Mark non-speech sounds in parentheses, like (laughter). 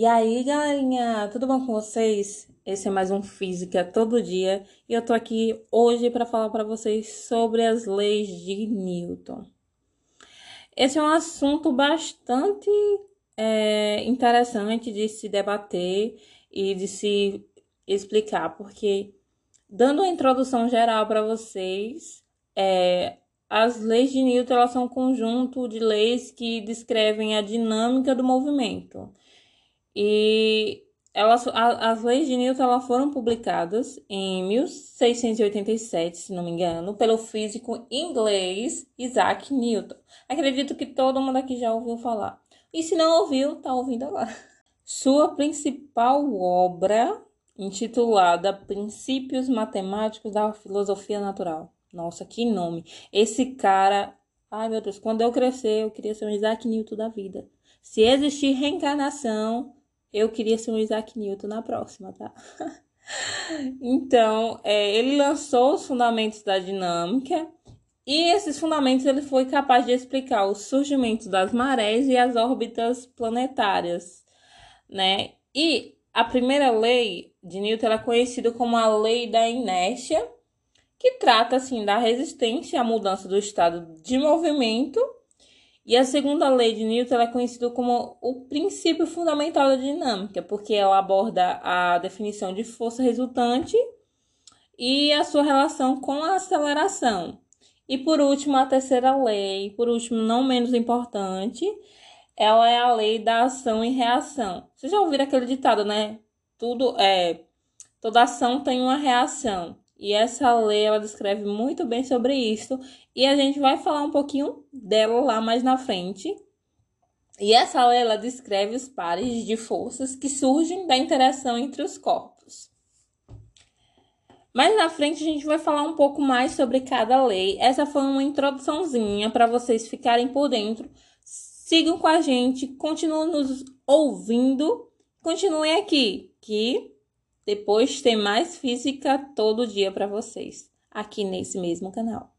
E aí, galerinha, tudo bom com vocês? Esse é mais um Física Todo Dia e eu tô aqui hoje para falar para vocês sobre as leis de Newton. Esse é um assunto bastante é, interessante de se debater e de se explicar, porque dando uma introdução geral para vocês, é, as leis de Newton elas são um conjunto de leis que descrevem a dinâmica do movimento. E elas, a, as leis de Newton elas foram publicadas em 1687, se não me engano, pelo físico inglês Isaac Newton. Acredito que todo mundo aqui já ouviu falar. E se não ouviu, tá ouvindo agora. (laughs) Sua principal obra, intitulada Princípios Matemáticos da Filosofia Natural. Nossa, que nome. Esse cara. Ai, meu Deus, quando eu crescer, eu queria ser um Isaac Newton da vida. Se existir reencarnação, eu queria ser um Isaac Newton na próxima, tá? (laughs) então, é, ele lançou os fundamentos da dinâmica e esses fundamentos ele foi capaz de explicar o surgimento das marés e as órbitas planetárias, né? E a primeira lei de Newton é conhecida como a lei da inércia que trata assim da resistência à mudança do estado de movimento. E a segunda lei de Newton é conhecida como o princípio fundamental da dinâmica, porque ela aborda a definição de força resultante e a sua relação com a aceleração. E por último, a terceira lei, por último, não menos importante, ela é a lei da ação e reação. Vocês já ouviram aquele ditado, né? Tudo é toda ação tem uma reação. E essa lei ela descreve muito bem sobre isso e a gente vai falar um pouquinho dela lá mais na frente. E essa lei ela descreve os pares de forças que surgem da interação entre os corpos. Mais na frente a gente vai falar um pouco mais sobre cada lei. Essa foi uma introduçãozinha para vocês ficarem por dentro. Sigam com a gente, continuem nos ouvindo, continuem aqui, que depois tem mais física todo dia para vocês, aqui nesse mesmo canal.